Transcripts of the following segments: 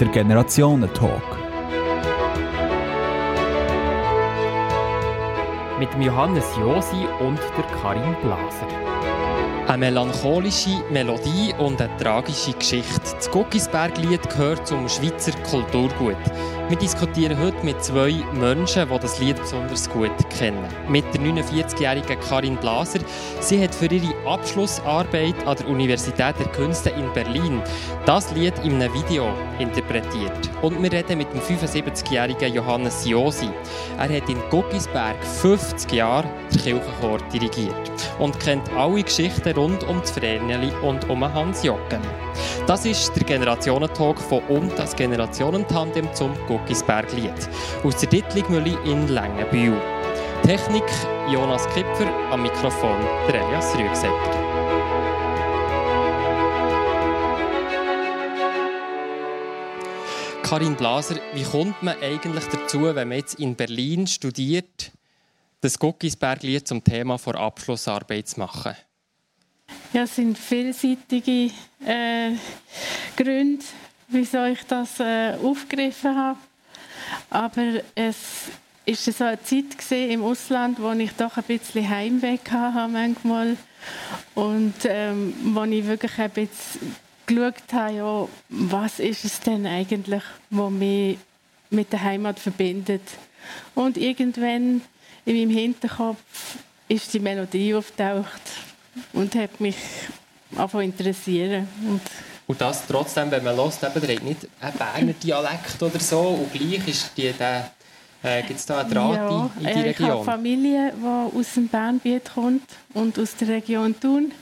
der Generationentalk. Mit dem Johannes Josi und der Karin Blaser. Eine melancholische Melodie und eine tragische Geschichte. Das Guckisberglied gehört zum Schweizer Kulturgut. Wir diskutieren heute mit zwei Menschen, die das Lied besonders gut kennen. Mit der 49-jährigen Karin Blaser. Sie hat für ihre Abschlussarbeit an der Universität der Künste in Berlin das Lied in einem Video interpretiert. Und wir reden mit dem 75-jährigen Johannes Josi. Er hat in Guckisberg 50 Jahre den Kirchenchor dirigiert und kennt alle Geschichten rund um das Vreneli und um Hans Jocken. Das ist der Generationentalk von und das Generationentandem zum Guckisberg-Lied aus der Dittligmühle in Längenbühl. Technik Jonas Kipfer, am Mikrofon der Elias Rügsetter. Karin Blaser, wie kommt man eigentlich dazu, wenn man jetzt in Berlin studiert, das Guckisberg-Lied zum Thema vor Abschlussarbeit zu machen? Ja, es sind vielseitige äh, Gründe, wieso ich das äh, aufgegriffen habe. Aber es ist so eine Zeit im Ausland, wo ich doch ein bisschen Heimweh hatte manchmal und ähm, wo ich wirklich ein bisschen geschaut habe, ja, was ist es denn eigentlich, was mich mit der Heimat verbindet. Und irgendwann in meinem Hinterkopf ist die Melodie auftaucht und hat mich einfach interessieren. Und und das trotzdem, wenn man hört, eben, der hat nicht einen Berner Dialekt oder so und gleich ist die, der, äh, gibt es da einen Draht ja, in die Region? Ich habe Familie, die aus dem Bernbiet kommt und aus der Region Thun.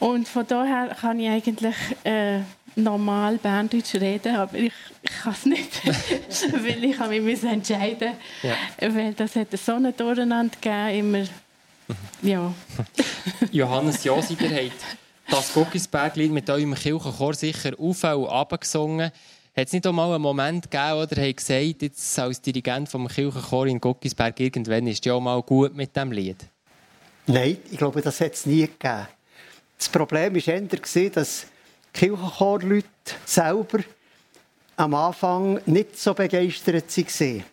Und von daher kann ich eigentlich äh, normal Berndeutsch reden, aber ich, ich kann es nicht, weil ich mich mich entscheiden ja. weil das hat so eine Durcheinander gegeben, immer, ja. Johannes Josi, ihr habt das Guckisberglied mit eurem Kirchenchor sicher auf und gesungen. Hat es nicht auch mal einen Moment gegeben, oder ihr gesagt, jetzt als Dirigent vom Kirchenchor in Guckisberg, irgendwann ist ja auch mal gut mit dem Lied? Nein, ich glaube, das hat es nie gegeben. Das Problem war eher, dass Kirchenchorleute selber am Anfang nicht so begeistert waren.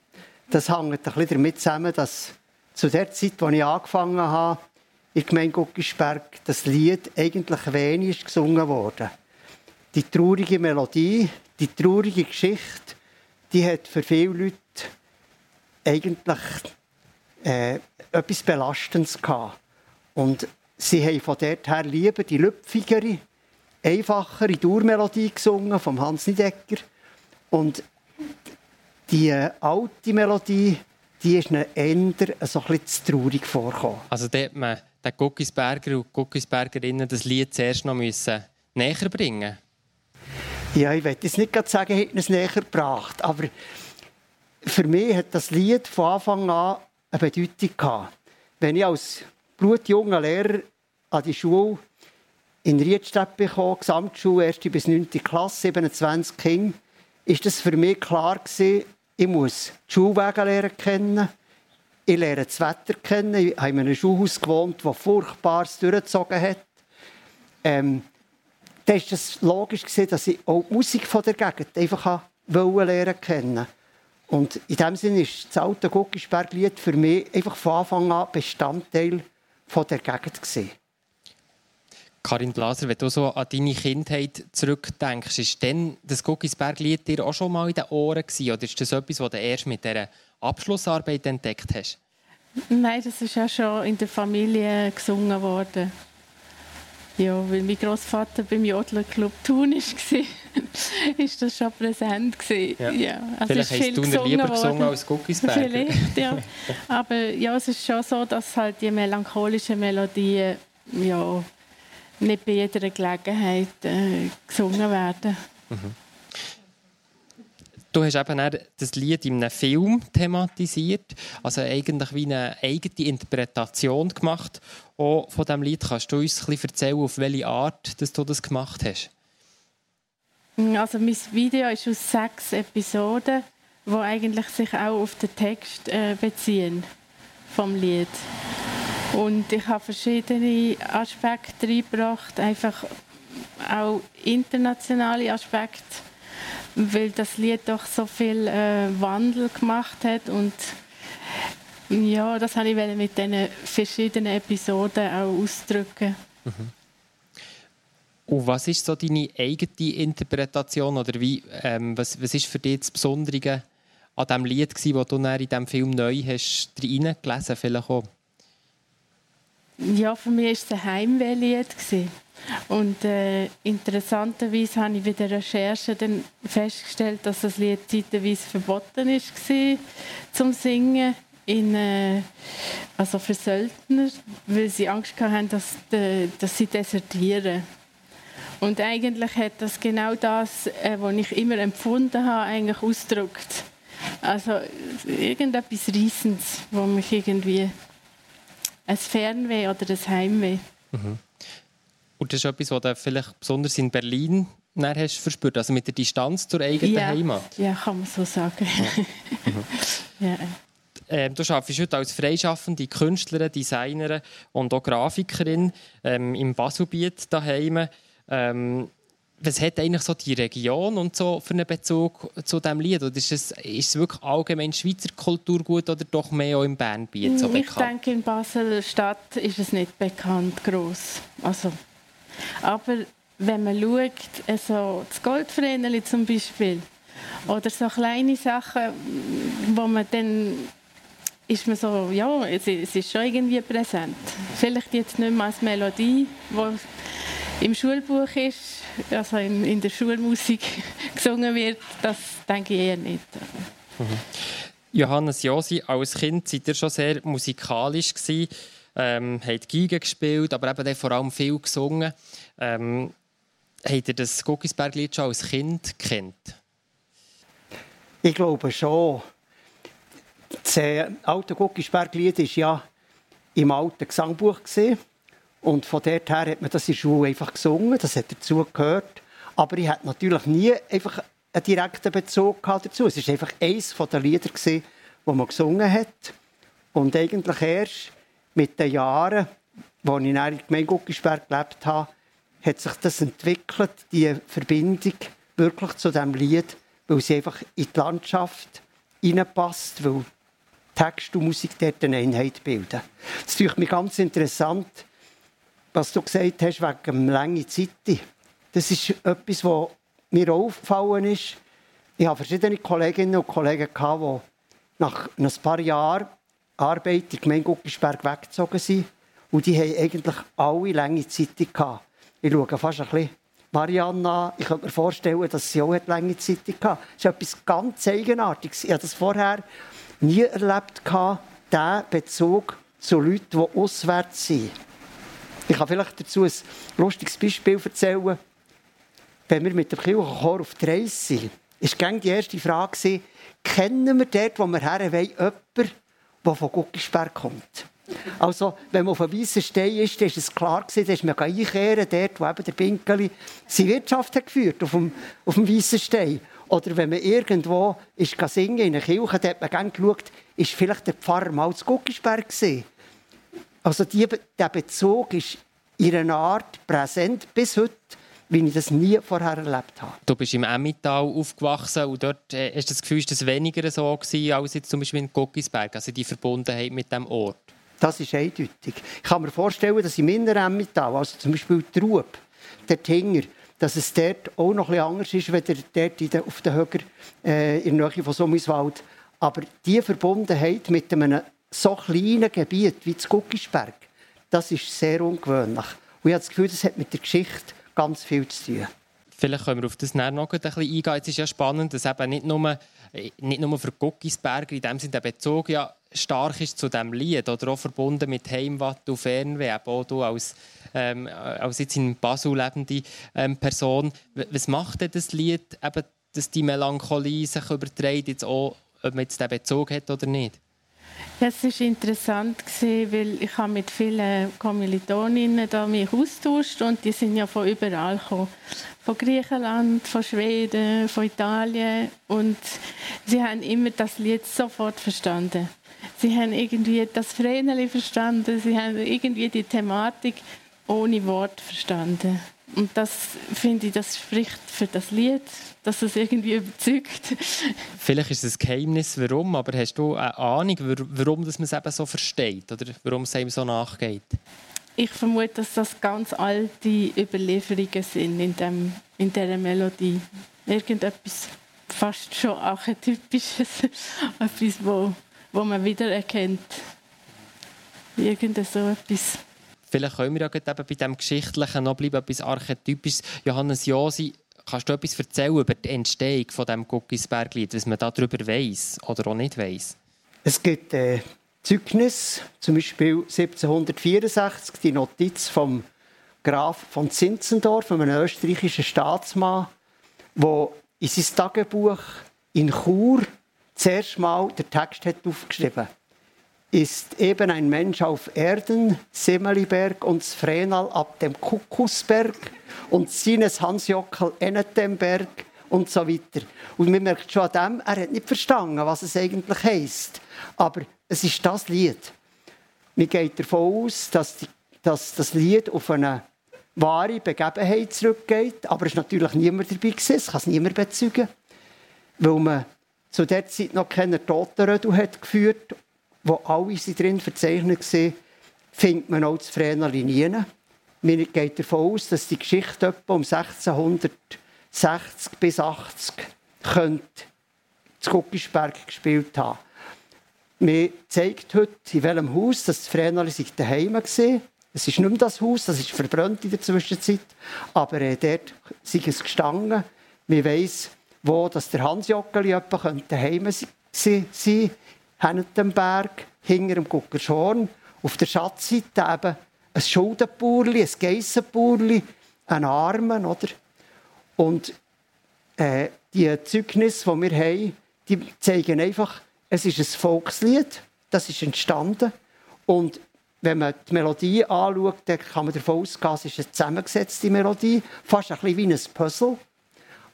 Das hängt ein bisschen damit zusammen, dass zu der Zeit, als ich angefangen habe, in Gemeinde Guckisberg, das Lied eigentlich wenig gesungen wurde. Die traurige Melodie, die traurige Geschichte, die hat für viele Leute eigentlich äh, etwas Belastendes gehabt. Und sie haben von dort her lieber die lüpfigere, einfachere Durmelodie gesungen vom Hans Niedecker. Und die äh, alte Melodie, die ist ihnen eher so ein bisschen zu traurig vorgekommen. Also dort man den Guckisberger und Guckisbergerinnen das Lied zuerst noch müssen näher bringen Ja, ich will jetzt nicht sagen, hätten es näher gebracht, aber für mich hat das Lied von Anfang an eine Bedeutung gehabt. Wenn ich als blutjunger Lehrer an die Schule in Riedstedt bekam, Gesamtschule, 1. bis 9. Klasse, 27 Kinder, ist das für mich klar gewesen, ich muss die Schulwege lernen kennen, ich lerne das Wetter kennen. Ich habe in einem Schulhaus gewohnt, das Furchtbares durchgezogen hat. Ähm, dann war es logisch, dass ich auch die Musik von der Gegend einfach lernen kennen Und in diesem Sinne ist das alte Guckisberglied für mich einfach von Anfang an Bestandteil von der Gegend. Gewesen. Karin Blaser, wenn du so an deine Kindheit zurückdenkst, ist denn das Guckisberglied dir auch schon mal in den Ohren gewesen, oder ist das etwas, was du erst mit dieser Abschlussarbeit entdeckt hast? Nein, das ist ja schon in der Familie gesungen worden. Ja, weil mein Großvater beim Jodlerclub Thun war, ist das schon präsent Ja. ja. Also Vielleicht hast du lieber gesungen als Guckisberger. Vielleicht, ja. Aber ja, es ist schon so, dass halt die melancholischen Melodien ja, nicht bei jeder Gelegenheit äh, gesungen werden. Mhm. Du hast eben das Lied in einem Film thematisiert, also eigentlich wie eine eigene Interpretation gemacht. Auch von diesem Lied kannst du uns ein bisschen erzählen, auf welche Art dass du das gemacht hast? Also mein Video ist aus sechs Episoden, die eigentlich sich auch auf den Text äh, beziehen vom Lied. Und ich habe verschiedene Aspekte reingebracht, einfach auch internationale Aspekte weil das Lied doch so viel äh, Wandel gemacht hat und ja, das habe ich mit diesen verschiedenen Episoden auch ausdrücken. Mhm. Und was ist so deine eigene Interpretation oder wie, ähm, was, was ist für dich das Besondere an dem Lied gewesen, das du in diesem Film neu hast reingelesen vielleicht auch? Ja, für mich war es ein Heimwehlied. Und äh, interessanterweise habe ich bei der Recherche dann festgestellt, dass das Lied zeitweise verboten war zum Singen in, äh, also für Söldner, weil sie Angst hatten, dass, äh, dass sie desertieren. Und eigentlich hat das genau das, äh, was ich immer empfunden habe, eigentlich ausgedrückt. Also irgendetwas Reissendes, wo mich irgendwie ein Fernweh oder ein Heimweh. Mhm. Und das ist etwas, was du vielleicht besonders in Berlin hast verspürt, also mit der Distanz zur eigenen ja. Heimat. Ja, kann man so sagen. Ja. Mhm. ja. Ähm, du arbeitest heute als freischaffende Künstlerin, Designerin und auch Grafikerin ähm, im Baselbiet daheim. Ähm, was hat eigentlich so die Region und so für einen Bezug zu diesem Lied? Oder ist es, ist es wirklich allgemein Schweizer Kulturgut oder doch mehr auch im Bernbiet so bekannt? Ich denke, in Basel-Stadt ist es nicht bekannt, gross. Also, aber wenn man schaut, also das Goldvreneli zum Beispiel, oder so kleine Sachen, wo man dann ist man so, ja, es, ist schon irgendwie präsent. Vielleicht jetzt nicht mehr als Melodie, die im Schulbuch ist, also in, in der Schulmusik gesungen wird, das denke ich eher nicht. Mhm. Johannes Josi, als Kind seid ihr schon sehr musikalisch gewesen, ähm, habt Geige gespielt, aber eben vor allem viel gesungen. Ähm, habt ihr das Guckisberg-Lied schon als Kind kennt? Ich glaube schon. Das äh, alte Guckisberg-Lied war ja im alten Gesangbuch. Gewesen. Und von dort her hat man das in der Schule einfach gesungen, das hat dazu gehört. Aber ich hatte natürlich nie einfach einen direkten Bezug dazu. Es war einfach eines der Lieder, die man gesungen hat. Und eigentlich erst mit den Jahren, als ich in der Gemeinde Guckisberg gelebt habe, hat sich das entwickelt, die Verbindung wirklich zu diesem Lied, weil sie einfach in die Landschaft hineinpasst, weil Text und Musik dort eine Einheit bilden. Das ist mich ganz interessant, was du gesagt hast wegen dem lange Zeit, das ist etwas, was mir aufgefallen ist. Ich habe verschiedene Kolleginnen und Kollegen, die nach ein paar Jahren Arbeit in Gemeinde Guckisberg weggezogen sind. Und die haben eigentlich alle lange Zeit. Ich schaue fast ein bisschen Marianne an. Ich könnte mir vorstellen, dass sie auch lange Zeit hatte. Das ist etwas ganz Eigenartiges. Ich habe das vorher nie erlebt, diesen Bezug zu Leuten, die auswärts sind. Ich kann vielleicht dazu ein lustiges Beispiel erzählen. Wenn wir mit dem Kirchenchor auf der Reise sind, war die erste Frage, kennen wir dort, wo wir her wollen, jemanden, der von Guckisberg kommt? Also, wenn man auf einem weißen Stein ist, ist es klar gewesen, dass man einkehren dort, wo eben der Pinkeli seine Wirtschaft hat geführt, auf dem, dem weißen Stein. Oder wenn man irgendwo ist singen in einer Kirche, da hat man gerne geschaut, ist vielleicht der Pfarrer mal zu Guckisberg gewesen. Also die, der Bezug ist in einer Art präsent bis heute, wie ich das nie vorher erlebt habe. Du bist im Emmental aufgewachsen und dort äh, hast du das Gefühl, dass es weniger so war als jetzt zum Beispiel in Guckisberg, also die Verbundenheit mit dem Ort. Das ist eindeutig. Ich kann mir vorstellen, dass im inneren Emmental, also zum Beispiel die Ruhe, der Tinger, dass es dort auch noch etwas anders ist, als dort auf den Höger äh, in der Nähe von Sommiswald. Aber diese Verbundenheit mit einem so kleinen Gebiet wie das Guckisberg, das ist sehr ungewöhnlich. Und ich habe das Gefühl, das hat mit der Geschichte ganz viel zu tun. Vielleicht können wir auf das noch ein bisschen eingehen. Es ist ja spannend, dass eben nicht nur, nicht nur für Guckisberger in dem Sinne der Bezug ja stark ist zu diesem Lied oder auch verbunden mit Heimwatt und Fernweh, auch du als, ähm, als jetzt in Basel lebende ähm, Person. Was macht denn das Lied, eben, dass die Melancholie sich überträgt, jetzt auch, ob man jetzt den Bezug hat oder nicht? Es war interessant, weil ich habe mit vielen Kommilitoninnen da mich austauscht und die sind ja von überall gekommen. Von Griechenland, von Schweden, von Italien und sie haben immer das Lied sofort verstanden. Sie haben irgendwie das Vreneli verstanden, sie haben irgendwie die Thematik ohne Wort verstanden. Und das finde ich, das spricht für das Lied, dass es irgendwie überzeugt. Vielleicht ist es ein Geheimnis, warum, aber hast du eine Ahnung, warum man es eben so versteht oder warum es einem so nachgeht? Ich vermute, dass das ganz alte Überlieferungen sind in, dem, in dieser Melodie. Irgendetwas fast schon archetypisches, etwas, wo, wo man wiedererkennt. Irgend so etwas. Vielleicht können wir ja eben bei dem Geschichtlichen noch bleiben, etwas Archetypisches. Johannes Josi, kannst du etwas erzählen über die Entstehung von dem Guckisberglied, was man darüber weiß oder auch nicht weiß? Es gibt äh, Zeugnis, zum Beispiel 1764 die Notiz vom Graf von Zinzendorf, einem österreichischen Staatsmann, der in sein Tagebuch in Chur zuerst mal den Text hat aufgeschrieben hat ist eben ein Mensch auf Erden, Semeliberg und Vrenal ab dem Kuckusberg und Sines Hansjockel Ennetemberg und so weiter. Und man merkt schon an dem, er hat nicht verstanden, was es eigentlich heisst. Aber es ist das Lied. Man geht davon aus, dass, die, dass das Lied auf eine wahre Begebenheit zurückgeht. Aber es ist natürlich niemand dabei gewesen, es kann es niemand bezeugen. Weil man zu der Zeit noch keine Totenrödel hat geführt wo alle drin verzeichnet sind, findet man auch das Vreneli nie. Man geht davon aus, dass die Geschichte etwa um 1660 bis 80 könnte zu Guckisberg gespielt haben. Man zeigt heute, in welchem Haus das Vreneli sich daheim war. Es ist nicht mehr das Haus, das ist verbrannt in der Zwischenzeit. Aber äh, dort ist es gestanden. Man weiss, wo das der Hans Jockeli daheim sein könnte. Hennentenberg, hinter dem Guckerschorn. Auf der Schatzseite eben ein Schuldenburli, ein Geissenburli, ein Armen, oder? Und äh, die Zeugnisse, die wir haben, die zeigen einfach, es ist ein Volkslied, das ist entstanden. Und wenn man die Melodie anschaut, dann kann man davon ausgehen, es ist eine zusammengesetzte Melodie, fast ein bisschen wie ein Puzzle,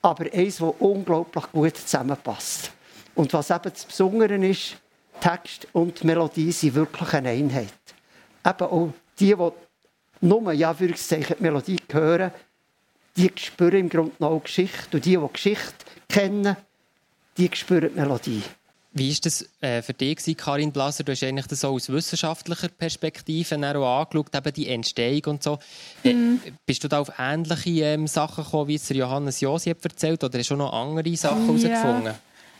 aber eins, das unglaublich gut zusammenpasst. Und was eben das Besondere ist, Text und Melodie sind wirklich eine Einheit. Eben auch die, die nur ja, die Melodie hören, die spüren im Grunde noch Geschichte. Und die, die Geschichte kennen, die spüren die Melodie. Wie war das äh, für dich, Karin Blaser? Du hast eigentlich das aus wissenschaftlicher Perspektive auch angeschaut, eben die Entstehung und so. Äh, mhm. bist du da auf ähnliche ähm, Sachen gekommen, wie es Johannes Josi erzählt oder hast du noch andere Sachen ja. herausgefunden?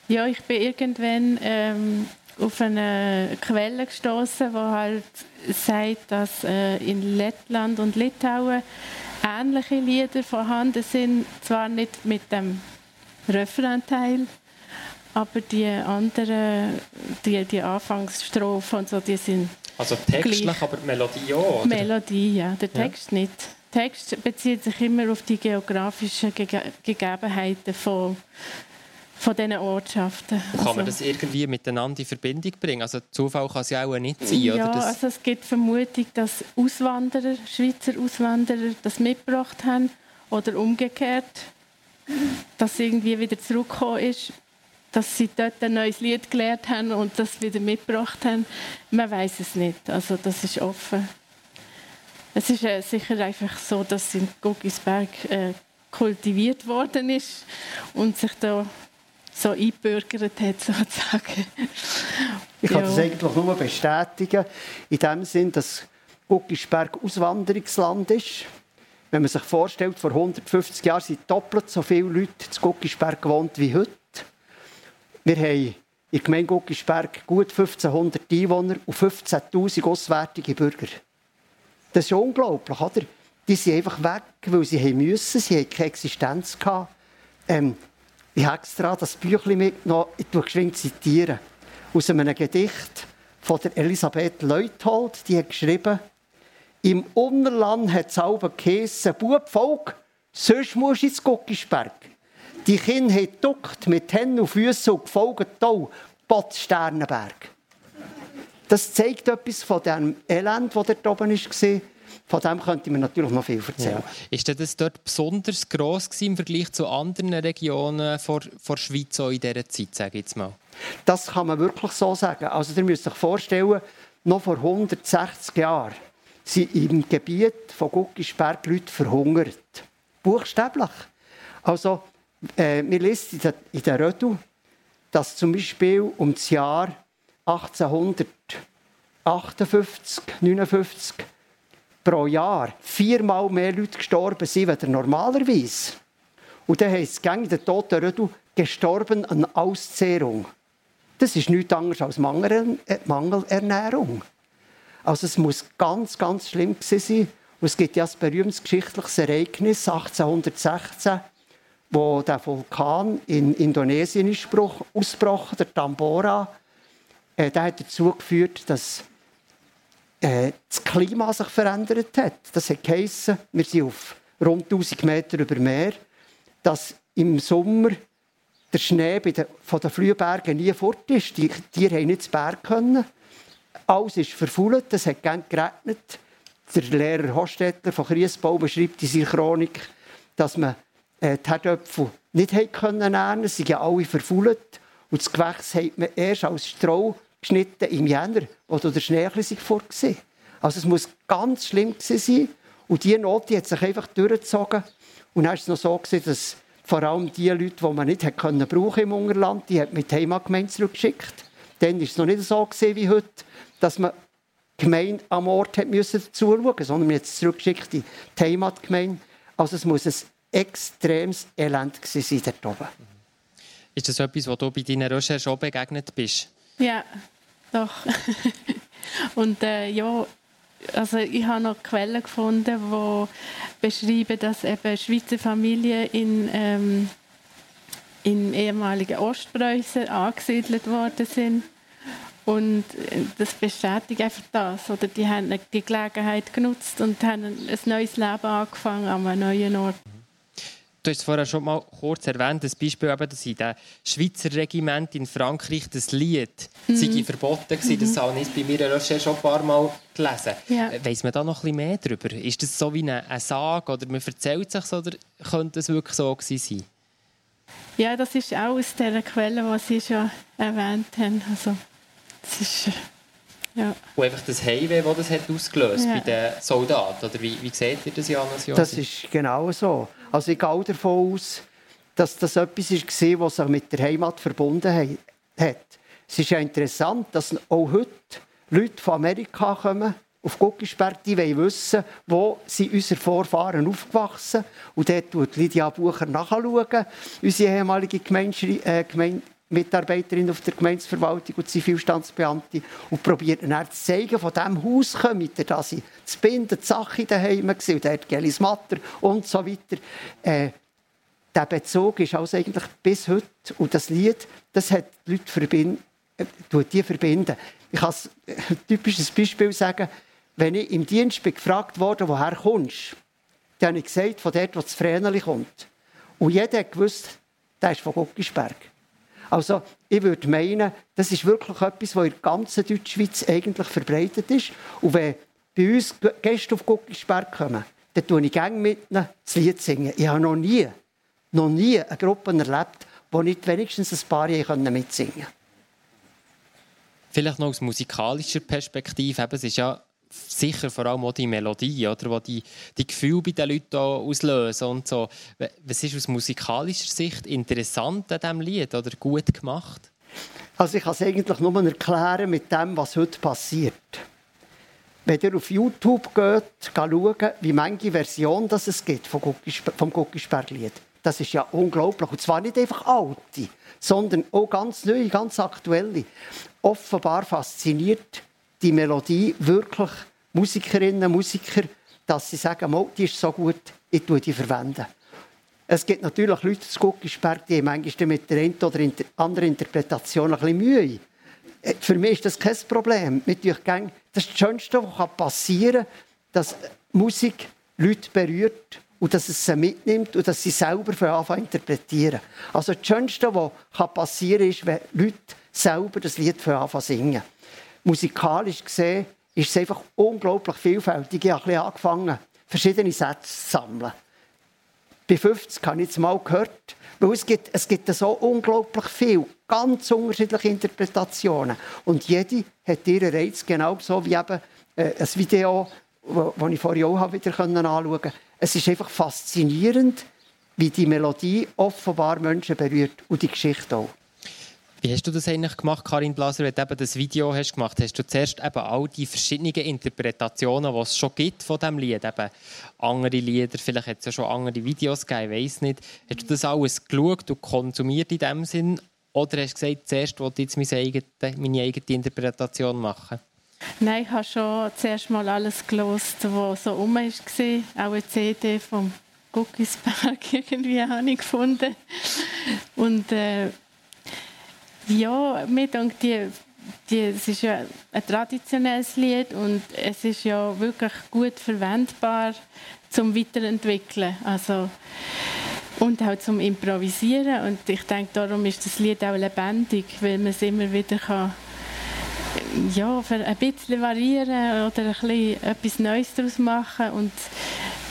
Ja, ich bin irgendwann ähm, auf eine Quelle gestoßen, wo halt sagt, dass äh, in Lettland und Litauen ähnliche Lieder vorhanden sind, zwar nicht mit dem Refrainteil, aber die anderen, die, die Anfangsstrophen und so, die sind also textlich, gleich. aber die Melodie auch, oder? Melodie, ja, der Text ja. nicht. Der Text bezieht sich immer auf die geografischen Gege Gegebenheiten von von diesen Ortschaften. Kann also, man das irgendwie miteinander in Verbindung bringen? Also Zufall kann es ja auch nicht sein, ja, oder? also es gibt Vermutung, dass Auswanderer, Schweizer Auswanderer das mitgebracht haben oder umgekehrt, dass sie irgendwie wieder zurückgekommen ist, dass sie dort ein neues Lied gelernt haben und das wieder mitgebracht haben. Man weiß es nicht, also das ist offen. Es ist äh, sicher einfach so, dass in Guggisberg äh, kultiviert worden ist und sich da so eingebürgert hat, sozusagen. Ich kann ja. das eigentlich nur bestätigen, in dem Sinn, dass Guckisberg Auswanderungsland ist. Wenn man sich vorstellt, vor 150 Jahren sind doppelt so viele Leute in Guckisberg gewohnt wie heute. Wir haben in der Gemeinde Guckisberg gut 1500 Einwohner und 15'000 auswärtige Bürger. Das ist unglaublich, oder? Die sind einfach weg, weil sie haben müssen, sie hatten keine Existenz. Gehabt. Ähm, ich habe extra das Büchlein mitgenommen, ich zitiere zitieren. Aus einem Gedicht von der Elisabeth Leuthold, die hat geschrieben, im Unterland hat es auch geheissen, Bub, Volk, sonst musst du ins Guckisberg. Die Kinder haben geduckt mit Händen und Füßen und gefolgt auch Botz Sternenberg. Das zeigt etwas von dem Elend, das dort oben war von dem könnte man natürlich noch viel erzählen. Ja. Ist das dort besonders gross im Vergleich zu anderen Regionen vor, vor Schweiz in dieser Zeit, sage ich jetzt mal? Das kann man wirklich so sagen. Also ihr müsst euch vorstellen, noch vor 160 Jahren sind im Gebiet von Guckisberg Leute verhungert. Buchstäblich. Also, äh, wir lesen in der, in der Rödu, dass zum Beispiel um das Jahr 1858, 59 pro Jahr viermal mehr Leute gestorben sind als normalerweise. Und dann heisst es in der toten Rödu gestorben an Auszehrung. Das ist nichts anderes als äh, Mangelernährung. Also es muss ganz, ganz schlimm sein. Und es gibt ja ein berühmtes geschichtliches Ereignis 1816, wo der Vulkan in Indonesien ausgebrochen, der Tambora. Äh, der hat dazu geführt, dass äh, das Klima sich verändert hat. Das hat geheissen, wir sind auf rund 1000 Meter über Meer, dass im Sommer der Schnee von den Flühbergen nie fort ist. Die Tiere haben nicht zu Berg können. Alles ist verfault, es hat gern geregnet. Der Lehrer Hostetler von Kriesbau beschreibt in seiner Chronik, dass man äh, die Herdöpfel nicht ernähren konnte. Sie sind alle verfault. Und das Gewächs hat man erst als Stroh geschnitten im Jänner, wo der Schnee ein fort war. Also es muss ganz schlimm sein. Und diese Note hat sich einfach durchgezogen. Und dann war es noch so, dass vor allem die Leute, die man nicht hat können brauchen im Ungerland, die hat mit die Heimatgemeinde zurückgeschickt. Dann war es noch nicht so wie heute, dass man die Gemeinde am Ort hat müssen zuschauen sondern man hat es zurückgeschickt in die Heimatgemeinde. Also es muss ein extremes Elend sein dort oben. Ist das etwas, was du bei deinen Recherchen schon begegnet bist? Ja, doch. Und äh, ja, also ich habe noch Quellen gefunden, die beschreiben, dass eben Schweizer Familien in, ähm, im ehemaligen Ostpreußen angesiedelt worden sind. Und äh, das bestätigt einfach das. Oder die haben die Gelegenheit genutzt und haben ein neues Leben angefangen an einem neuen Ort. Du hast es vorher schon mal kurz erwähnt, das Beispiel, eben, dass in dem Schweizer Regiment in Frankreich das Lied mhm. sei verboten war. Mhm. Das habe ich bei mir Recherche schon ein paar Mal gelesen. Ja. Äh, weiss man da noch ein bisschen mehr darüber? Ist das so wie eine, eine Sage oder man erzählt sich oder könnte es wirklich so gewesen sein? Ja, das ist auch aus der Quelle, die Sie schon erwähnt haben. Also, das ist, ja. Und einfach das Heimweh, das das hat ausgelöst ja. bei den Soldaten? Oder wie, wie seht ihr das, Janis? Das ist genau so. Also ich gehe davon aus, dass das etwas war, was sich mit der Heimat verbunden hat. Es ist ja interessant, dass auch heute Leute von Amerika kommen, auf Guckisberg, die wollen wissen, wo sind unsere Vorfahren aufgewachsen. Und dort schaut Lydia Bucher nachschauen, unsere ehemalige Gemeinde, äh, Gemeinde Mitarbeiterin auf der Gemeindeverwaltung und Zivilstandsbeamte und probiert dann zu zeigen, von diesem Haus kommt ihr, dass sie zu binden, die Sache daheim war, und dort Gelis Matter und so weiter. Äh, der Bezug ist also eigentlich bis heute, und das Lied, das hat die Leute verbind, äh, die verbinden. Ich kann ein typisches Beispiel sagen, wenn ich im Dienst bin gefragt wurde, woher kommst dann habe ich gesagt, von dort, wo das Vreneli kommt. Und jeder gewusst, der ist von Guckisberg. Also ich würde meinen, das ist wirklich etwas, was in der ganzen Deutschschweiz eigentlich verbreitet ist. Und wenn bei uns Gäste auf Guckisberg kommen, dann tue ich gerne mit ihnen das Lied singen. Ich habe noch nie, noch nie eine Gruppe erlebt, die nicht wenigstens ein paar Jahre mitsingen können. Vielleicht noch aus musikalischer Perspektive. Es ist ja sicher vor allem auch die Melodie, oder, die die Gefühle bei den Leuten auslösen und so. Was ist aus musikalischer Sicht interessant an diesem Lied oder gut gemacht? Also ich kann es eigentlich nur erklären mit dem, was heute passiert. Wenn ihr auf YouTube geht, schauen, wie viele Versionen das es gibt vom Guckisberg-Lied. Das ist ja unglaublich. Und zwar nicht einfach alte, sondern auch ganz neue, ganz aktuelle. Offenbar fasziniert die Melodie wirklich Musikerinnen Musiker, dass sie sagen, die ist so gut, ich verwende die verwenden. Es gibt natürlich Leute zu Guckisberg, die manchmal mit der einen oder anderen Interpretation ein bisschen Mühe äh, Für mich ist das kein Problem. Das ist das Schönste, was passieren kann, dass Musik Leute berührt und dass es sie mitnimmt und dass sie selber von Anfang interpretieren. Also das Schönste, was passieren kann, ist, wenn Leute selber das Lied von Anfang singen musikalisch gesehen ist es einfach unglaublich vielfältig. Ich habe angefangen, verschiedene Sätze zu sammeln. Bei 50 habe ich es mal gehört, weil es gibt, es gibt so unglaublich viel, ganz unterschiedliche Interpretationen. Und jede hat ihren Reiz, genau so wie eben äh, ein Video die ich vorhin auch wieder anschauen konnte. Es ist einfach faszinierend, wie die Melodie offenbar Menschen berührt und die Geschichte auch. Wie hast du das eigentlich gemacht, Karin Blaser, wenn du eben das Video hast gemacht hast? du zuerst eben all die verschiedenen Interpretationen, die es schon gibt von diesem Lied, eben andere Lieder, vielleicht hat es ja schon andere Videos gegeben, ich weiß nicht. Hast du das alles geschaut und konsumiert in dem Sinn? Oder hast du gesagt, zuerst wollte ich jetzt meine eigene, meine eigene Interpretation machen? Nein, ich habe schon zuerst mal alles gelost, was so rum war. Auch eine CD vom Guckisberg irgendwie habe ich gefunden. Und äh, ja, mir denkt die, die, es ist ja ein traditionelles Lied und es ist ja wirklich gut verwendbar zum Weiterentwickeln. Also, und auch zum Improvisieren. Und ich denke, darum ist das Lied auch lebendig, weil man es immer wieder kann, ja, ein bisschen variieren oder ein bisschen etwas Neues daraus machen und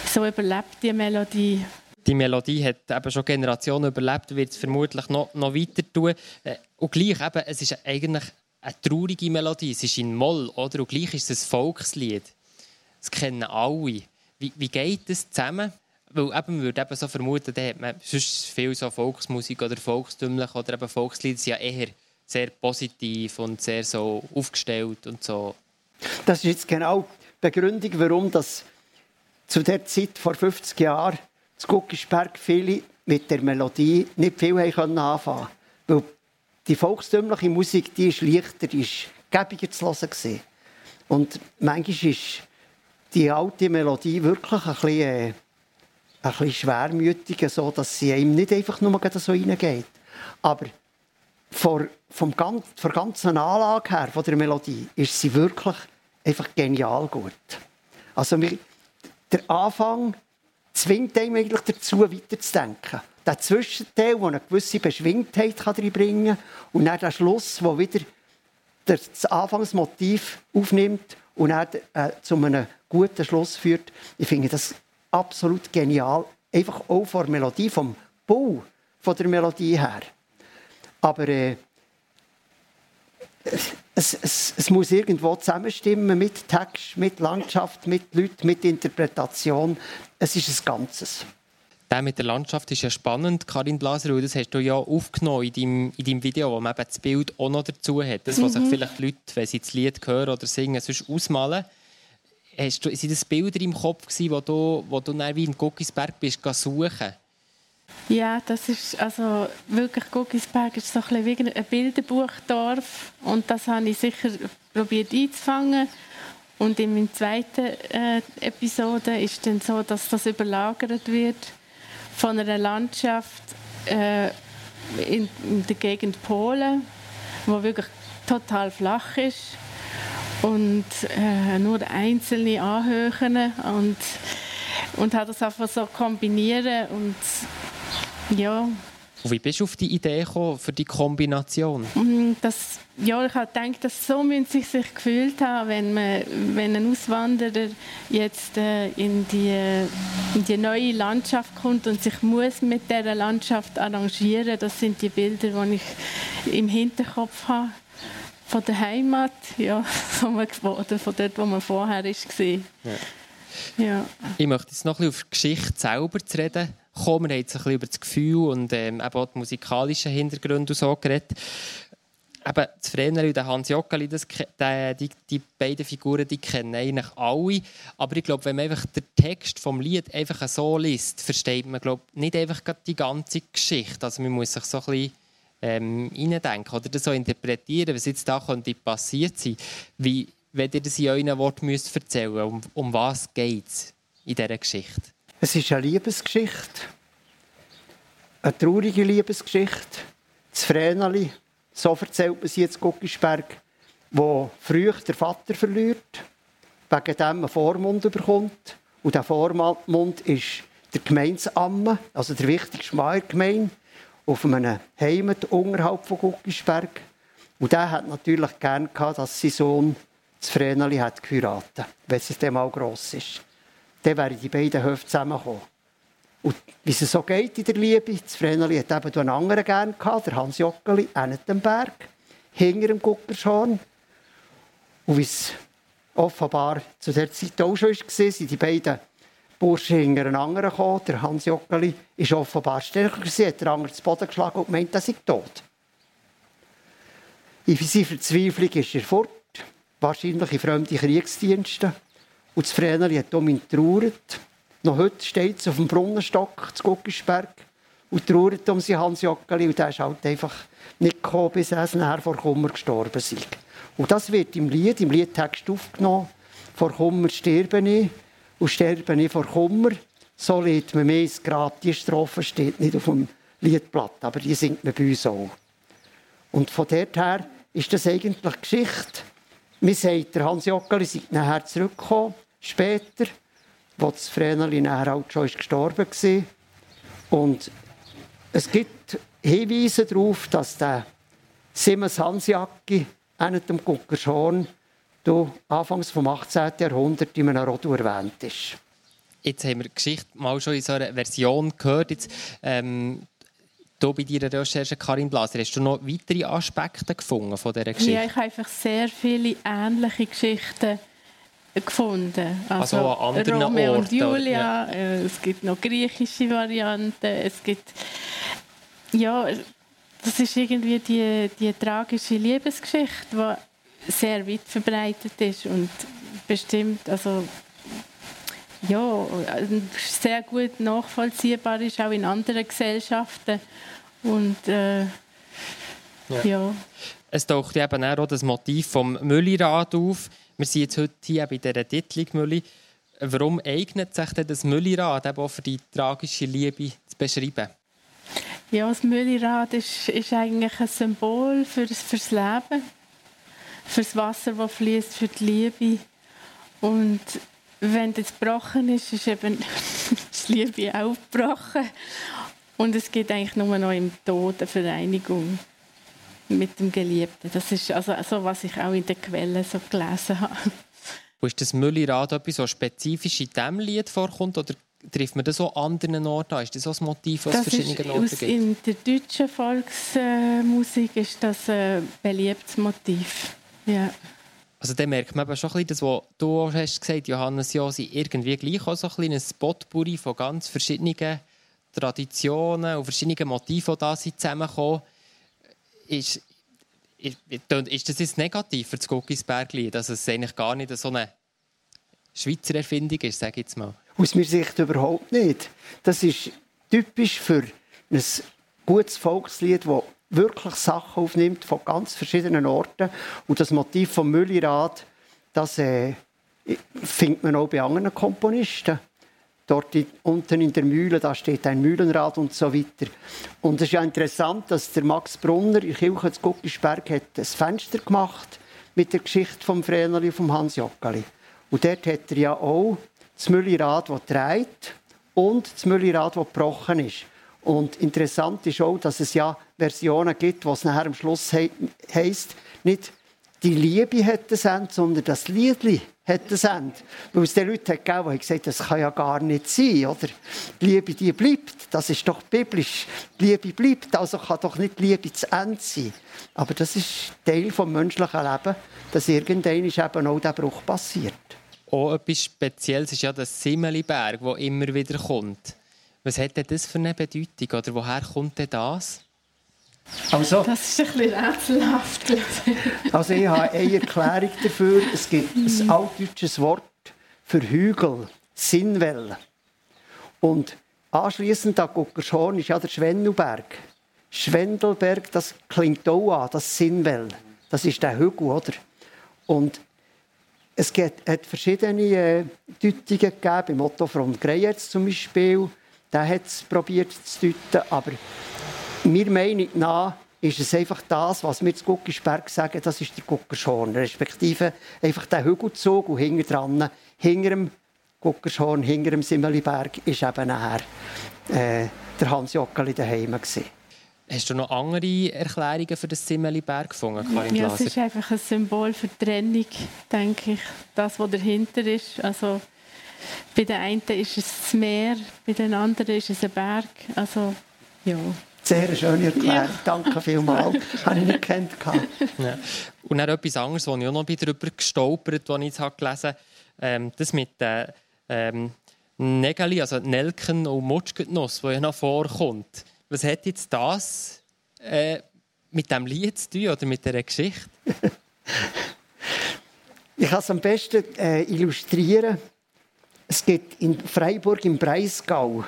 so überlebt die Melodie die Melodie hat eben schon Generationen überlebt, wird es vermutlich noch, noch weiter tun. Und gleich eben, es ist eigentlich eine traurige Melodie, es ist in Moll, oder? Und gleich ist es ein Volkslied. Das kennen alle. Wie, wie geht das zusammen? Weil eben, man würde eben so vermuten, da hat man sonst viel so Volksmusik oder volkstümlich oder eben Volkslieder sind ja eher sehr positiv und sehr so aufgestellt und so. Das ist jetzt genau die Begründung, warum das zu der Zeit vor 50 Jahren zu Guckisberg viele mit der Melodie nicht viel anfangen konnten. Weil die volkstümliche Musik, die ist leichter, die ist gäbiger zu hören. Und manchmal ist die alte Melodie wirklich ein bisschen, äh, ein bisschen schwermütig, so dass sie ihm nicht einfach nur so reingeht. Aber vor, vom ganz, von der ganzen Anlage her, von der Melodie, ist sie wirklich einfach genial gut. Also der Anfang zwingt einem eigentlich dazu, weiterzudenken. Der Zwischenteil, der eine gewisse Beschwingtheit reinbringen kann und dann der Schluss, der wieder das Anfangsmotiv aufnimmt und dann äh, zu einem guten Schluss führt. Ich finde das absolut genial. Einfach auch von der Melodie, vom Bau von der Melodie her. Aber äh, es, es, es, muss irgendwo zusammenstimmen mit Text, mit Landschaft, mit Leuten, mit Interpretation. Es ist ein Ganzes. Der mit der Landschaft ist ja spannend, Karin Blaser, das hast du ja aufgenommen in deinem, in deinem Video, wo man eben das Bild auch noch dazu hat. Das, was mhm. sich vielleicht Leute, wenn sie das Lied hören oder singen, sonst ausmalen. Hast du, sind das Bilder im Kopf gewesen, wo du, wo du dann wie im Guckisberg bist, suchen ja, das ist also wirklich Guggisberg ist so ein, wie ein Bilderbuchdorf und das habe ich sicher probiert einzufangen. Und in meiner zweiten äh, Episode ist dann so, dass das überlagert wird von einer Landschaft äh, in, in, der Gegend Polen, wo wirklich total flach ist und äh, nur einzelne Anhöhen und und hat das einfach so kombinieren und ja. Und wie bist du auf die Idee gekommen für die Kombination? Mm, das, ja, ich habe gedacht, dass so müssen sie sich gefühlt haben, wenn, man, wenn ein Auswanderer jetzt äh, in, die, in die neue Landschaft kommt und sich muss mit dieser Landschaft arrangieren. Das sind die Bilder, die ich im Hinterkopf habe von der Heimat, ja, von, oder von dort, wo man vorher war. Ja. Ja. Ich möchte jetzt noch ein bisschen auf die Geschichte selber zu reden kommen. Wir haben jetzt ein bisschen über das Gefühl und ähm, eben auch die musikalischen Hintergründe und so geredet. Eben, das Vreneli und Hans Jockeli, das, die, die, die, beiden Figuren, die kennen eigentlich alle. Aber ich glaube, wenn man einfach den Text vom Lied einfach so liest, versteht man glaub, nicht einfach die ganze Geschichte. Also man muss sich so ein bisschen ähm, reindenken oder das so interpretieren, was jetzt da könnte passiert sein. Wie, wenn ihr das in euren Worten müsst erzählen um, um was geht es in dieser Geschichte? Es ist eine Liebesgeschichte. Eine traurige Liebesgeschichte. Das Vreneli, so erzählt man sie jetzt Guckisberg, wo früh der Vater verliert, wegen dem einen Vormund bekommt. Und der Vormund ist der Gemeinsamme, also der wichtigste Mann auf einem Heimat unterhalb von Guckisberg. Und der hat natürlich gern gehabt, dass sein Sohn das Vreneli hat geheiratet, wenn es dann mal gross ist dann wären die beiden Höfe zusammengekommen. Und wie es so geht in der Liebe, das Vreneli hat eben einen anderen gern gehabt, der Hans Jockeli, an dem Berg, hinter dem Guckerschorn. Und wie es offenbar zu der Zeit auch schon war, sind die beiden Burschen hintereinander gekommen. Der Hans Jockeli war offenbar stärker, gewesen, hat den anderen zu Boden geschlagen und meint, er sei tot. In seiner Verzweiflung ist er fort, wahrscheinlich in fremde Kriegsdienste. Und das Vreneli hat um ihn getrauert. Noch heute steht es auf dem Brunnenstock zu Guckisberg und trauert um sie Hans Jockeli. Und der ist halt einfach nicht gekommen, bis er nachher vor Kummer gestorben ist. Und das wird im Lied, im Liedtext aufgenommen. Vor Kummer sterbe ich und sterbe ich vor Kummer. So lädt man mehr ins Grab. Die Strophe steht nicht auf dem Liedblatt, aber die singt man bei uns auch. Und von dort her ist das eigentlich Geschichte. Mir sagt, der Hans Jockeli sei nachher zurückgekommen, später, wo das Vreneli nachher halt schon ist gestorben war. Und es gibt Hinweise darauf, dass der Siemens Hansjacki, einer dem Guckerschorn, Anfangs vom 18. Jahrhundert in einem Rodu erwähnt ist. Jetzt haben wir die Geschichte mal schon in so einer Version gehört. Jetzt, ähm, du bei deiner Recherche, Karin Blaser, hast du noch weitere Aspekte gefunden von dieser Geschichte? Ja, ich habe einfach sehr viele ähnliche Geschichten gefunden. Also, also an anderen Romeo Orten, und Julia, ja. Äh, es gibt noch griechische Varianten, es gibt ja, das ist irgendwie die, die tragische Liebesgeschichte, die sehr weit verbreitet ist und bestimmt, also ja, sehr gut nachvollziehbar ist, auch in anderen Gesellschaften. Und äh, ja. ja. Es taucht eben auch das Motiv vom Müllirad auf. Wir sind jetzt heute hier bei dieser Titlung Mülli. Warum eignet sich denn das Müllirad eben auch für die tragische Liebe zu beschreiben? Ja, das Müllirad ist, ist eigentlich ein Symbol für, fürs Leben, für das Wasser, das fließt, für die Liebe. Und wenn das gebrochen ist, ist eben die Liebe auch gebrochen. Und es geht eigentlich nur noch im Tod eine Vereinigung mit dem Geliebten. Das ist also so, was ich auch in den Quellen so gelesen habe. Wo ist das Müllirad etwas, so spezifisch in diesem Lied vorkommt? Oder trifft man das auch an anderen Orten an? Ist das auch ein Motiv, was es verschiedenen Orten gibt? In der deutschen Volksmusik ist das ein beliebtes Motiv. Ja. Also dann merkt man eben schon ein bisschen, das, was du hast gesagt, Johannes Josi, irgendwie gleich auch so ein kleines Potpourri von ganz verschiedenen Traditionen und verschiedenen Motiven, die da sind zusammengekommen. Ist, ist, ist das jetzt negativ für das Guckisberglied, dass es eigentlich gar nicht so eine Schweizer Erfindung ist, sage ich jetzt mal? Aus meiner Sicht überhaupt nicht. Das ist typisch für ein gutes Volkslied, das wirklich Sachen aufnimmt von ganz verschiedenen Orten. Und das Motiv vom Müllirad, das äh, findet man auch bei anderen Komponisten. Dort unten in der Mühle, da steht ein Mühlenrad und so weiter. Und es ist ja interessant, dass der Max Brunner in Kirche zu Guckisberg hat ein Fenster gemacht mit der Geschichte vom Vreneli und vom Hans Jockeli. Und dort hat er ja auch das Müllirad, das dreht und das Müllirad, das gebrochen ist. Und interessant ist auch, dass es ja Versionen gibt, wo es nachher am Schluss he heisst, nicht die Liebe das Ende, sondern das Liedli hat das Ende. Weil es den Leuten hat gegeben, die gesagt das kann ja gar nicht sein. Oder? Die Liebe, die bleibt. Das ist doch biblisch. Die Liebe bleibt, also kann doch nicht die Liebe zu Ende sein. Aber das ist Teil des menschlichen Lebens, dass irgendwann eben auch der Bruch passiert. Auch etwas Spezielles ist ja der Simmeliberg, der immer wieder kommt. Was hat denn das für eine Bedeutung? Oder woher kommt denn das? Also, das ist ein bisschen rätselhaft. also ich habe eine Erklärung dafür. Es gibt ein altdeutsches Wort für Hügel, Sinnwelle. Und anschließend an Guckerschorn ist ja der Schwendelberg. Schwendelberg, das klingt auch an, das Sinnwelle. Das ist der Hügel, oder? Und es hat verschiedene äh, Deutungen gegeben. Beim Otto von Greyerz zum Beispiel. Der hat es probiert zu deuten. Aber meiner Meinung nach ist es einfach das, was wir zu Guckisberg sagen, das ist der Guckerschorn. Respektive einfach der Hügelzug und hinter dran, hinter dem Guckerschorn, hinter dem Simmeliberg, ist eben nachher äh, der Hans Jockeli daheim gewesen. Hast du noch andere Erklärungen für das Simmeliberg gefunden, Karin Ja, es ist einfach ein Symbol für die Trennung, denke ich. Das, was dahinter ist. Also, bei den einen ist es das Meer, bei den anderen ist es ein Berg. Also, ja. Sehr schöne Erklärung. Danke vielmals. Habe ich nicht gekannt. Ja. Und dann etwas anderes, wo ich auch noch darüber gestolpert als ich es gelesen habe. Ähm, das mit den ähm, Nägeli, also Nelken und Mutschgetnuss, das ja noch vorkommt. Was hat jetzt das äh, mit dem Lied zu tun oder mit dieser Geschichte? ich kann es am besten äh, illustrieren. Es gibt in Freiburg im Breisgau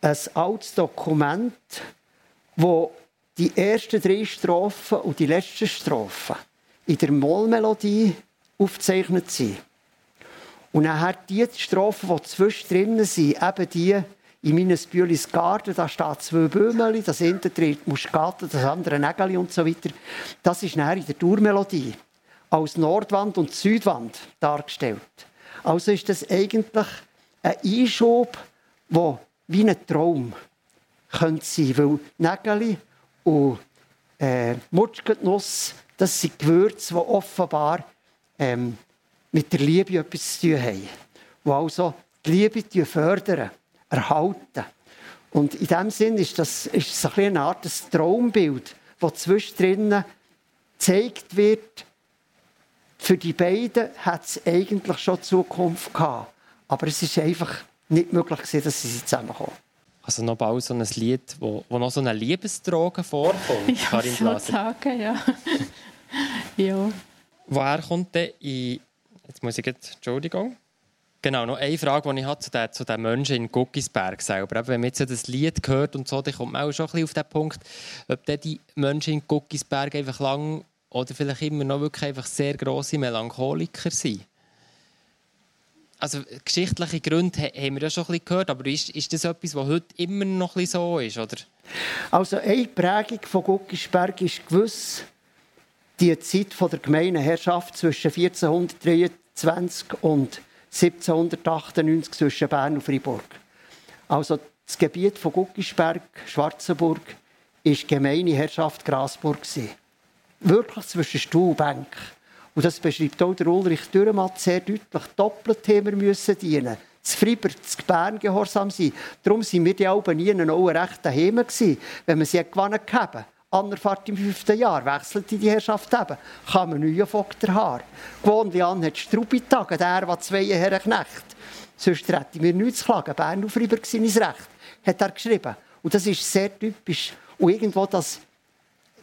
ein altes Dokument, wo die ersten drei Strophen und die letzten Strophen in der Mollmelodie aufgezeichnet sind. Und nachher die Strophen, die zwischendrin sind, eben die in meines Bühlis Garten, da steht zwei Böhmeli, das eine trägt Muskate, das andere Nägeli und so weiter. Das ist nachher in der Tourmelodie als Nordwand und Südwand dargestellt. Also ist das eigentlich ein Einschub, der wie ein Traum könnte sein, weil Nägeli und äh, Mutschgetnuss, das sind Gewürze, die offenbar ähm, mit der Liebe etwas zu tun haben. Die also die Liebe fördern, erhalten. Und in diesem Sinn ist das ist es eine Art Traumbild, das zwischendrin gezeigt wird, für die beiden hat es eigentlich schon Zukunft gehabt. Aber es ist einfach nicht möglich gewesen, dass sie zusammenkommen. Also noch bald so ein Lied, wo, wo noch so eine Liebesdroge vorkommt, ja, Karin Sagen, ja. ja. Woher kommt denn in... Jetzt muss ich jetzt... Entschuldigung. Genau, noch eine Frage, die ich hatte zu den, zu den Menschen in Guckisberg selber. Eben, wenn man jetzt das Lied hört und so, dann kommt man auch schon ein bisschen auf den Punkt, ob die Menschen in Guckisberg einfach lang oder vielleicht immer noch wirklich einfach sehr grosse Melancholiker sind also geschichtliche Gründe haben wir ja schon ein bisschen gehört, aber ist, ist das etwas, was heute immer noch ein bisschen so ist? Oder? Also eine Prägung von Guckisberg ist gewiss die Zeit von der Gemeindeherrschaft zwischen 1423 und 1798 zwischen Bern und Freiburg. Also das Gebiet von Guckisberg, Schwarzenburg, ist Gemeindeherrschaft Grasburg. Wirklich zwischen Stuhl und Bank. Und das beschreibt auch der Ulrich Dürrematt sehr deutlich. Doppelt haben wir müssen dienen. Zu Fribourg, zu Bern gehorsam sein. Darum sind wir die Alben nie auch recht daheim gewesen, wenn wir sie gewonnen haben. Annerfahrt im fünften Jahr wechselte die Herrschaft eben. Kam ein neuer Vogt der. Gewohnt an hat Strupitag, der war zwei Herren Knecht. Sonst hätten wir nichts zu klagen. Bern auf Fribourg sein Recht, hat er geschrieben. Und das ist sehr typisch. Und irgendwo das,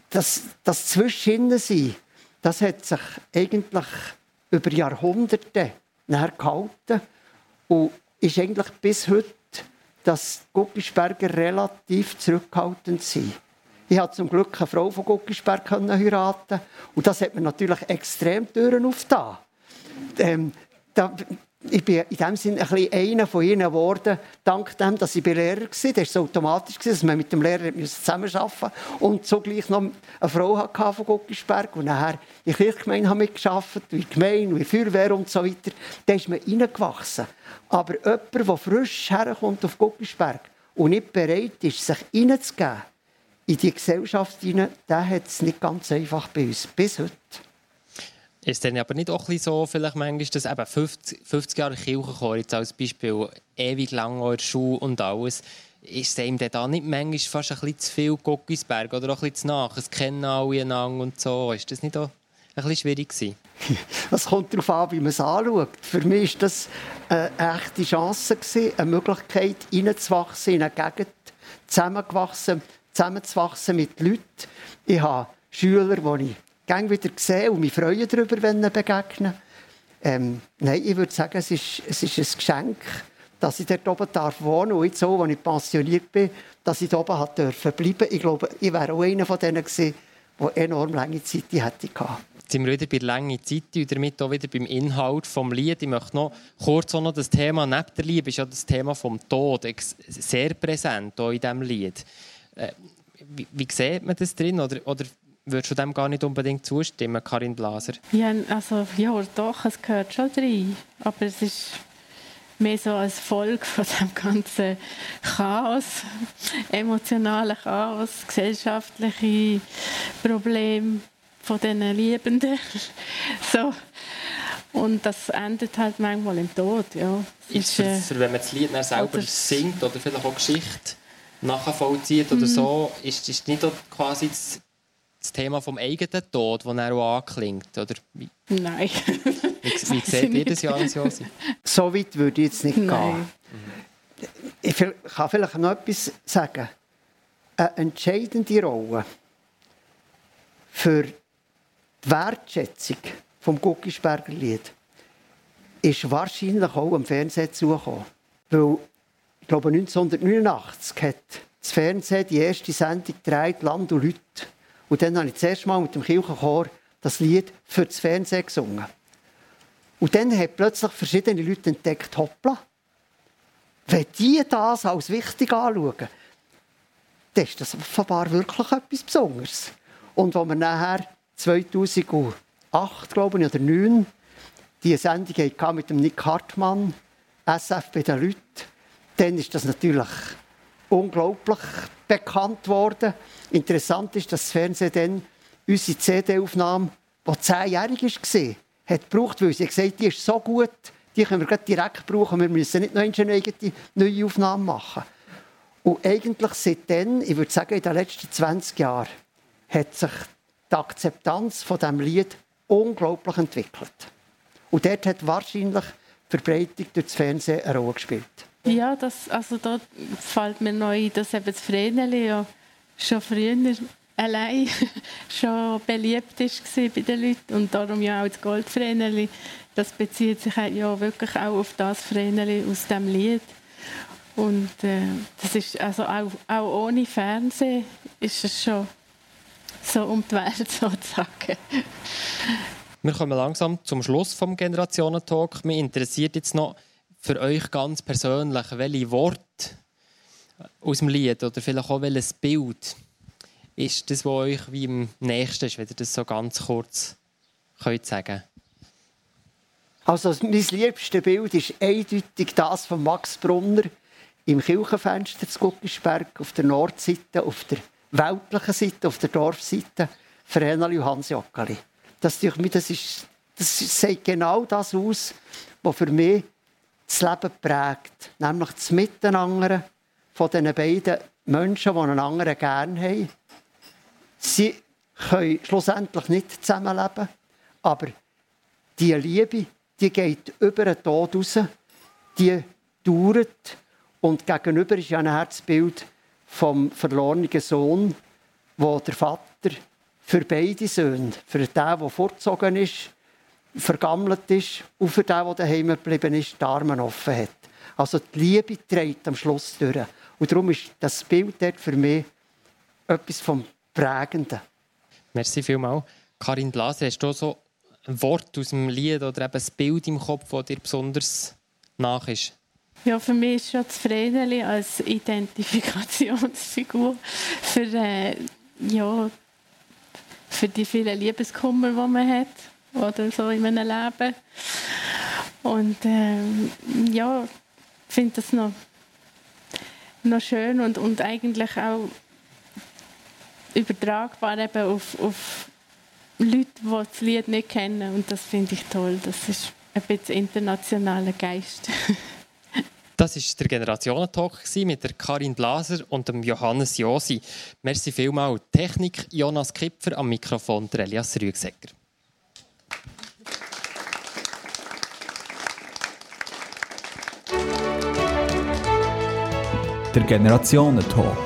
das, das Zwischenhin sein, das hat sich eigentlich über Jahrhunderte gehalten und ist eigentlich bis heute, dass Guckisberger relativ zurückhaltend sind. Ich habe zum Glück eine Frau von Guckisberg heiraten und das hat mir natürlich extrem Türen aufgetan. Ähm, da, ich bin in dem Sinne ein einer von ihnen geworden, dank dem, dass ich Lehrer war. Das war automatisch, dass man mit dem Lehrer zusammenarbeiten musste und zugleich noch eine Frau hatte von Guckisberg und nachher in der Kirchgemeinde mitgearbeitet, wie Gemeinde, wie Feuerwehr und so weiter. Da ist man reingewachsen. Aber jemand, der frisch herkommt auf Guckisberg und nicht bereit ist, sich reinzugeben in die Gesellschaft hinein, der hat es nicht ganz einfach bei uns, bis heute. Ist dann aber nicht auch so, vielleicht manchmal, dass eben 50, 50 Jahre Kirchenchor, jetzt als Beispiel, ewig lang in Schule und alles, ist es ihm da nicht manchmal fast ein bisschen zu viel Gockisberg oder auch ein bisschen zu nach? Es kennen alle einander und so. Ist das nicht auch ein bisschen schwierig gewesen? Es kommt darauf an, wie man es anschaut. Für mich war das eine echte Chance, eine Möglichkeit, reinzuwachsen in eine Gegend, zusammengewachsen, zusammenzuwachsen mit Leuten. Ich habe Schüler, die ich gerne wieder sehen und mich freuen darüber, wenn sie begegnen. Ähm, nein, ich würde sagen, es ist, es ist ein Geschenk, dass ich dort oben darf wohnen und jetzt so, als ich pensioniert bin, dass ich dort oben dürfen bleiben. Ich glaube, ich wäre auch einer von denen gewesen, der enorm lange Zeit hätte gehabt. Sind wir wieder bei lange Zeit und damit auch wieder beim Inhalt des Lied. Ich möchte noch kurz auch noch das Thema, neben der Liebe ist ja das Thema vom Tod sehr präsent in diesem Lied. Äh, wie, wie sieht man das drin? Oder, oder Würdest du dem gar nicht unbedingt zustimmen, Karin Blaser? Ja, also, ja, doch, es gehört schon rein. Aber es ist mehr so als Folge von dem ganzen Chaos, emotionalen Chaos, gesellschaftliche Probleme von diesen Liebenden. so. Und das endet halt manchmal im Tod, ja. Ist, ist äh, wenn man das Lied selber oder singt oder vielleicht auch Geschichte nachvollzieht oder mhm. so, ist, ist nicht quasi das, das, Thema vom eigenen Tod, das er auch anklingt? Oder wie? Nein. wie, wie seht ihr das, Johannes Josi? So weit würde ich jetzt nicht Nein. gehen. Ich kann vielleicht noch etwas sagen. Eine entscheidende Rolle für die Wertschätzung vom Guckisberger Lied ist wahrscheinlich auch am Fernsehen zugekommen. Weil, ich glaube, 1989 hat das Fernsehen die erste Sendung gedreht, Land und Leute. Und dann habe ich das erste Mal mit dem Kirchenchor das Lied für das Fernsehen gesungen. Und dann haben plötzlich verschiedene Leute entdeckt, hoppla, wenn die das als wichtig anschauen, dann ist das offenbar wirklich etwas Besonderes. Und als wir nachher 2008, glaube ich, oder 2009 die Sendung mit dem Nick Hartmann, SF bei den Leuten, dann ist das natürlich unglaublich bekannt worden. Interessant ist, dass das Fernsehen dann unsere CD-Aufnahme, die zehnjährig war, hat gebraucht, weil sie gesagt die ist so gut, die können wir direkt brauchen, wir müssen nicht noch eine neue Aufnahme machen. Und eigentlich seitdem, ich würde sagen, in den letzten 20 Jahren, hat sich die Akzeptanz von diesem Lied unglaublich entwickelt. Und dort hat wahrscheinlich die Verbreitung durch das Fernsehen eine Rolle gespielt. Ja, das, also da fällt mir neu dass eben das Vreneli ja schon früher allein schon beliebt war bei den Leuten und darum ja auch das Goldvreneli. Das bezieht sich ja wirklich auch auf das Vreneli aus dem Lied. Und äh, das ist also auch, auch ohne Fernsehen ist es schon so um die Welt sozusagen. Wir kommen langsam zum Schluss vom Generationentalk. Mich interessiert jetzt noch für euch ganz persönlich, welche Worte aus dem Lied oder vielleicht auch welches Bild ist das, was euch wie am nächsten ist, wenn ihr das so ganz kurz könnt sagen Also mein liebstes Bild ist eindeutig das von Max Brunner im Kirchenfenster zu Guckisberg auf der Nordseite, auf der weltlichen Seite, auf der Dorfseite, für und Hans Jockeli. Das, das, ist, das sagt genau das aus, was für mich das Leben prägt. Nämlich das Miteinander von diesen beiden Menschen, die einander gerne haben. Sie können schlussendlich nicht zusammenleben, aber die Liebe, die geht über den Tod raus, die dauert und gegenüber ist ja ein Herzbild vom verlorenen Sohn, wo der Vater für beide Söhne, für den, der fortgezogen ist, vergammelt ist, und für den, der daheim geblieben ist, die Arme offen hat. Also die Liebe trägt am Schluss durch. Und darum ist das Bild dort für mich etwas vom Prägenden. Merci vielmals. Karin Blaser, hast du so ein Wort aus dem Lied oder eben ein Bild im Kopf, das dir besonders nach ist? Ja, für mich ist schon das Vreneli als Identifikationsfigur für, äh, ja, für die vielen Liebeskummer, die man hat oder so in meinem Leben. Und ähm, ja, ich finde das noch, noch schön und, und eigentlich auch übertragbar eben auf, auf Leute, die das Lied nicht kennen. Und das finde ich toll. Das ist ein bisschen internationaler Geist. Das war der Generationentalk mit der Karin Blaser und dem Johannes Josi. Merci vielmals. Technik Jonas Kipfer am Mikrofon, der Elias Rügsecker. Der Generationentalk.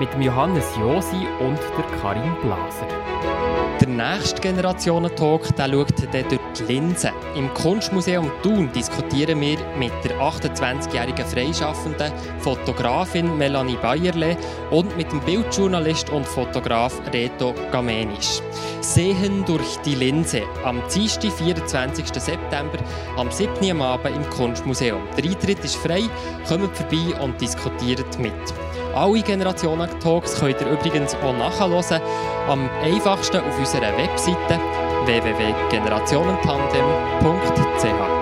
Mit Johannes Josi und der Karin Blaser. Nächste Generationen-Talk schaut dann durch die Linse. Im Kunstmuseum Thun diskutieren wir mit der 28-jährigen freischaffenden Fotografin Melanie Bayerle und mit dem Bildjournalist und Fotograf Reto Gamenisch. Sehen durch die Linse am Dienstag, 24. September, am 7. Am Abend im Kunstmuseum. Der Eintritt ist frei, kommt vorbei und diskutiert mit. Alle Generationen-Talks könnt ihr übrigens auch nachhören. Am einfachsten auf unserer Webseite www.generationentandem.ch